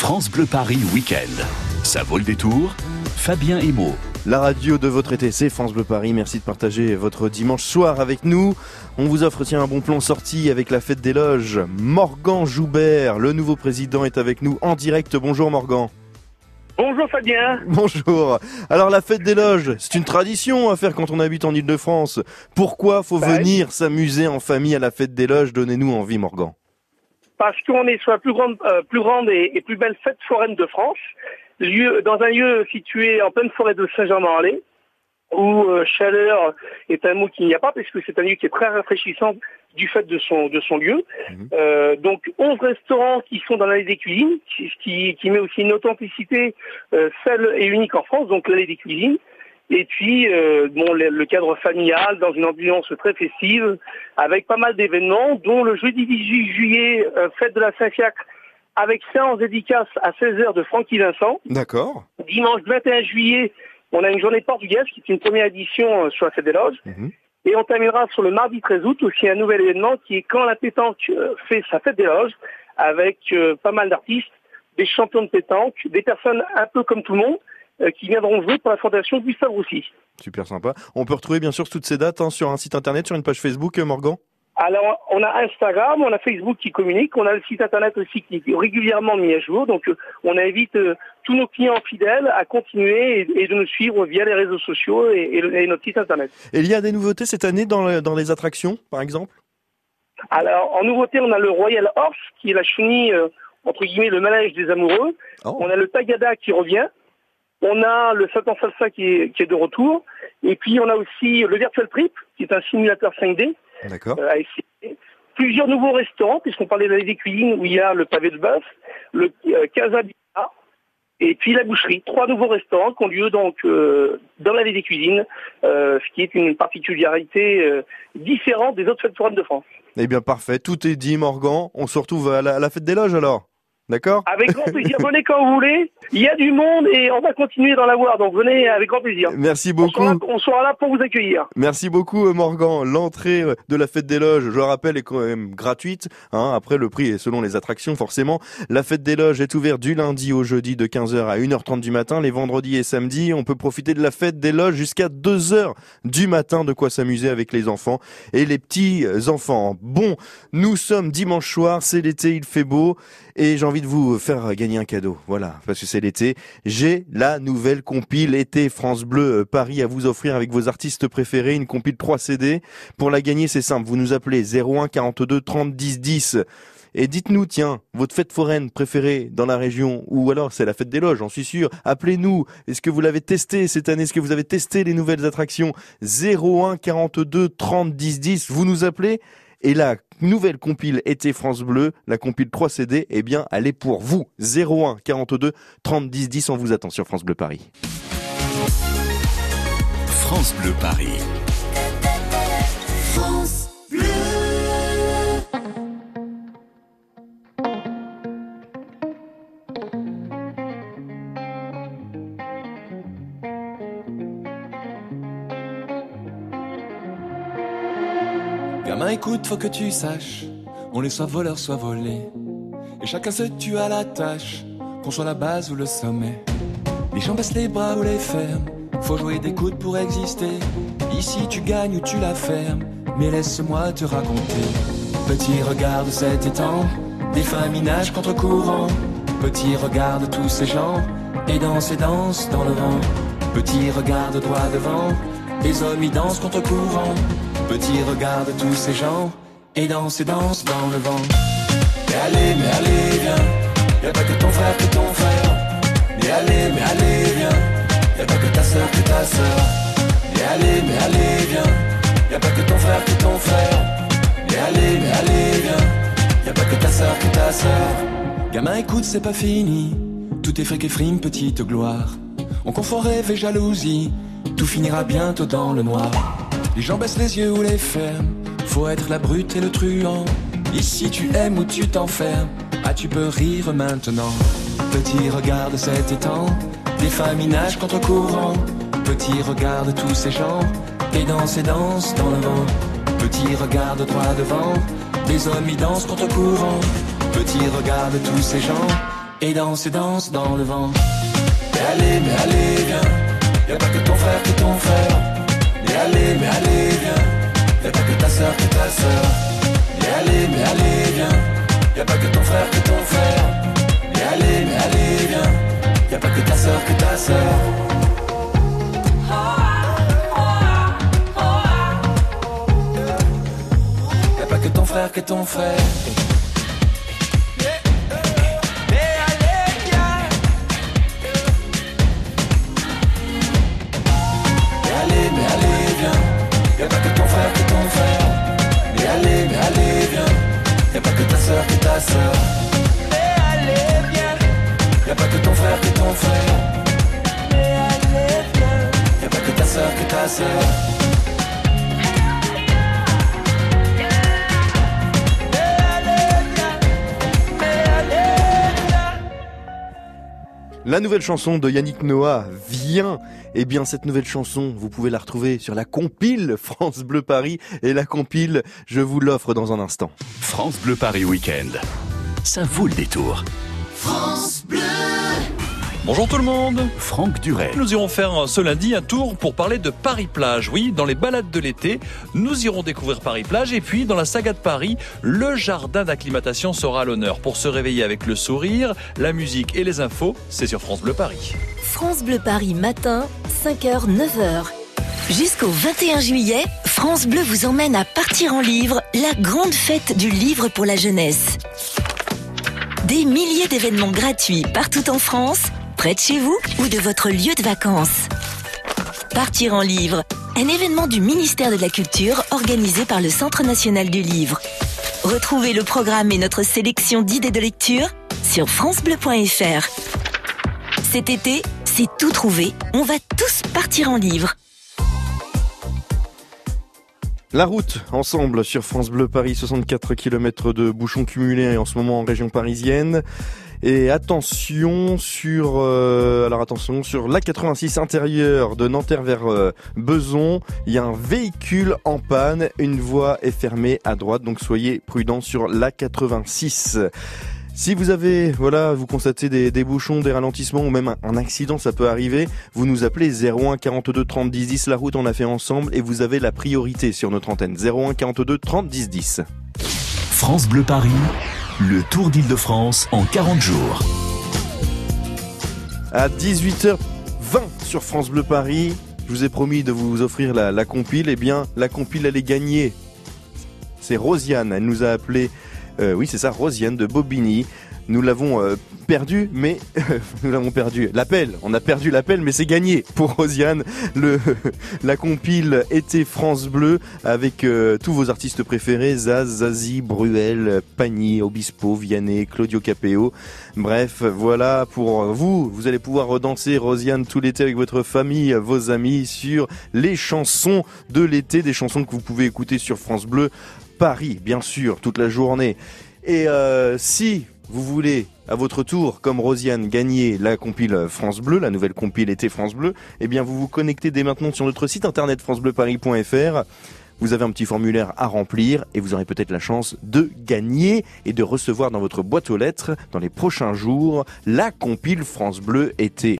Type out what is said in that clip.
France Bleu Paris Week-end. Ça vaut le détour Fabien Emo. La radio de votre été, c'est France Bleu Paris. Merci de partager votre dimanche soir avec nous. On vous offre tiens un bon plan sorti avec la fête des loges. Morgan Joubert, le nouveau président, est avec nous en direct. Bonjour Morgan. Bonjour Fabien. Bonjour. Alors la fête des loges, c'est une tradition à faire quand on habite en Ile-de-France. Pourquoi faut Bah, venir s'amuser en famille à la fête des loges? Donnez-nous envie Morgan. Parce qu'on est sur la plus grande, euh, plus grande et, et plus belle fête foraine de France, lieu, dans un lieu situé en pleine forêt de Saint-Germain-en-Laye, où euh, chaleur est un mot qu'il n'y a pas, puisque c'est un lieu qui est très rafraîchissant du fait de son, de son lieu. Mhm. Euh, donc 11 restaurants qui sont dans l'allée des cuisines, qui, qui, qui met aussi une authenticité euh, seule et unique en France, donc l'allée des cuisines. Et puis, euh, bon, le, cadre familial, dans une ambiance très festive, avec pas mal d'événements, dont le jeudi 18 juillet, euh, fête de la Saint-Fiacre, avec séance dédicace à 16h de Francky Vincent. D'accord. Dimanche 21 juillet, on a une journée portugaise, qui est une première édition euh, sur la fête des loges. Mhm. Et on terminera sur le mardi 13 août aussi un nouvel événement qui est quand la pétanque euh, fait sa fête des loges, avec euh, pas mal d'artistes, des champions de pétanque, des personnes un peu comme tout le monde, qui viendront jouer pour la fondation Gustave Roussy. Super sympa. On peut retrouver bien sûr toutes ces dates hein, sur un site internet, sur une page Facebook, euh, Morgan? Alors, on a Instagram, on a Facebook qui communique, on a le site internet aussi qui est régulièrement mis à jour. Donc, euh, on invite euh, tous nos clients fidèles à continuer et, de nous suivre via les réseaux sociaux et, notre site internet. Et il y a des nouveautés cette année dans, le- dans les attractions, par exemple? Alors, en nouveauté, on a le Royal Horse, qui est la chenille, euh, entre guillemets, le manège des amoureux. Oh. On a le Tagada qui revient. On a le Satan Salsa qui est, qui est de retour. Et puis, on a aussi le Virtual Trip, qui est un simulateur 5D D'accord. euh, à essayer. Plusieurs nouveaux restaurants, puisqu'on parlait de la des cuisines, où il y a le pavé de bœuf, le euh, Casa Bia, et puis la boucherie. Trois nouveaux restaurants qui ont lieu donc euh, dans l'allée des cuisines, euh, ce qui est une particularité euh, différente des autres fêtes foraines de France. Eh bien parfait, tout est dit Morgan. On se retrouve à la, à la fête des loges alors D'accord? Avec grand plaisir, venez quand vous voulez. Il y a du monde et on va continuer d'en avoir, donc venez avec grand plaisir. Merci On sera, beaucoup. on sera là pour vous accueillir. Merci beaucoup euh, Morgan. L'entrée euh, de la fête des loges, je le rappelle, est quand même gratuite. Hein. Après, le prix est selon les attractions, forcément. La fête des loges est ouverte du lundi au jeudi de 15h à 1h30 du matin. Les vendredis et samedis, on peut profiter de la fête des loges jusqu'à 2h du matin. De quoi s'amuser avec les enfants et les petits enfants. Bon, nous sommes dimanche soir, c'est l'été, il fait beau. Et j'ai envie de vous faire gagner un cadeau. Voilà, parce que c'est l'été. J'ai la nouvelle compile été France Bleu euh, Paris à vous offrir avec vos artistes préférés. Une compile 3 CD. Pour la gagner, c'est simple. Vous nous appelez 01 42 30 10 10. Et dites-nous, tiens, votre fête foraine préférée dans la région, ou alors c'est la fête des loges, j'en suis sûr. Appelez-nous. Est-ce que vous l'avez testé cette année? Est-ce que vous avez testé les nouvelles attractions? 01 42 30 10 10. Vous nous appelez et la nouvelle compile été France Bleu, la compile 3 CD, eh bien, elle est pour vous. 01 42 30 10 10, on vous attend sur France Bleu Paris. France Bleu Paris. Gamin, écoute, faut que tu saches, on est soit voleur, soit volé. Et chacun se tue à la tâche, qu'on soit la base ou le sommet. Les gens baissent les bras ou les ferment, faut jouer des coudes pour exister. Ici tu gagnes ou tu la fermes, mais laisse-moi te raconter. Petit regarde cet étang, des familles nagent contre courant. Petit regarde tous ces gens, et dansent et dansent dans le vent. Petit regarde droit devant, les hommes y dansent contre courant. Petit regarde tous ces gens, et dansent et dansent dans le vent. Mais allez, mais allez, viens, y a pas que ton frère que ton frère. Mais allez, mais allez, viens, y a pas que ta sœur que ta sœur. Mais allez, mais allez, viens, y a pas que ton frère que ton frère. Mais allez, mais allez, viens, y a pas que ta sœur que ta sœur. Gamin, écoute, c'est pas fini. Tout est fric et frime, petite gloire. On confond rêve et jalousie. Tout finira bientôt dans le noir. Les gens baissent les yeux ou les ferment. Faut être la brute et le truand. Ici tu aimes ou tu t'enfermes. Ah, tu peux rire maintenant. Petit regarde cet étang. Des familles nagent contre courant. Petit regarde tous ces gens. Et dansent et dansent dans le vent. Petit regarde droit devant. Les hommes y dansent contre courant. Petit regarde tous ces gens. et danse et danse dans le vent. Mais allez, mais allez, viens, y a pas que ton frère, que ton frère. Mais allez, mais allez, viens, y a pas que ta soeur, que ta soeur. Mais allez, mais allez, viens, y a pas que ton frère, que ton frère. Mais allez, mais allez, viens, y a pas que ta soeur, que ta soeur. Que ton frère, que ton frère. La nouvelle chanson de Yannick Noah vient. Eh bien, cette nouvelle chanson, vous pouvez la retrouver sur la compile France Bleu Paris. Et la compile, je vous l'offre dans un instant. France Bleu Paris Week-end. Ça vaut le détour. Bonjour tout le monde Franck Duret. Nous irons faire ce lundi un tour pour parler de Paris-Plage. Oui, dans les balades de l'été, nous irons découvrir Paris-Plage et puis dans la saga de Paris, le jardin d'acclimatation sera à l'honneur pour se réveiller avec le sourire, la musique et les infos. C'est sur France Bleu Paris. France Bleu Paris matin, 5h, 9h. Jusqu'au 21 juillet, France Bleu vous emmène à Partir en Livre, la grande fête du livre pour la jeunesse. Des milliers d'événements gratuits partout en France, près de chez vous ou de votre lieu de vacances. Partir en Livre, un événement du ministère de la Culture organisé par le Centre national du livre. Retrouvez le programme et notre sélection d'idées de lecture sur francebleu.fr. Cet été, c'est tout trouvé. On va tous partir en livre. La route, ensemble, sur France Bleu Paris, 64 km de bouchons cumulés en ce moment en région parisienne. Et attention sur, euh, alors attention sur la 86 intérieure de Nanterre vers euh, Beson, il y a un véhicule en panne, une voie est fermée à droite, donc soyez prudents sur la 86. Si vous avez, voilà, vous constatez des, des bouchons, des ralentissements ou même un, accident, ça peut arriver. Vous nous appelez 01 42 30 10 10. La route, on a fait ensemble et vous avez la priorité sur notre antenne. 01 42 30 10 10. France Bleu Paris, le Tour d'Île-de-France en 40 jours. À 18h20 sur France Bleu Paris, je vous ai promis de vous offrir la, compile. Eh bien, la compile, elle est gagnée. C'est Rosiane. Elle nous a appelé. Euh, oui, c'est ça, Rosiane de Bobigny. Nous l'avons euh, perdu, mais nous l'avons perdu. L'appel, on a perdu l'appel, mais c'est gagné pour Rosiane. Le, la compile été France Bleu avec euh, tous vos artistes préférés Zaz, Zazie, Bruel, Pagny, Obispo, Vianney, Claudio Capeo. Bref, voilà pour vous. Vous allez pouvoir redanser Rosiane tout l'été avec votre famille, vos amis sur les chansons de l'été, des chansons que vous pouvez écouter sur France Bleu Paris, bien sûr, toute la journée. Et euh, si vous voulez à votre tour, comme Rosiane, gagner la compile France Bleu, la nouvelle compile été France Bleu, eh bien vous vous connectez dès maintenant sur notre site internet francebleuparis.fr. Vous avez un petit formulaire à remplir et vous aurez peut-être la chance de gagner et de recevoir dans votre boîte aux lettres dans les prochains jours la compile France Bleu été.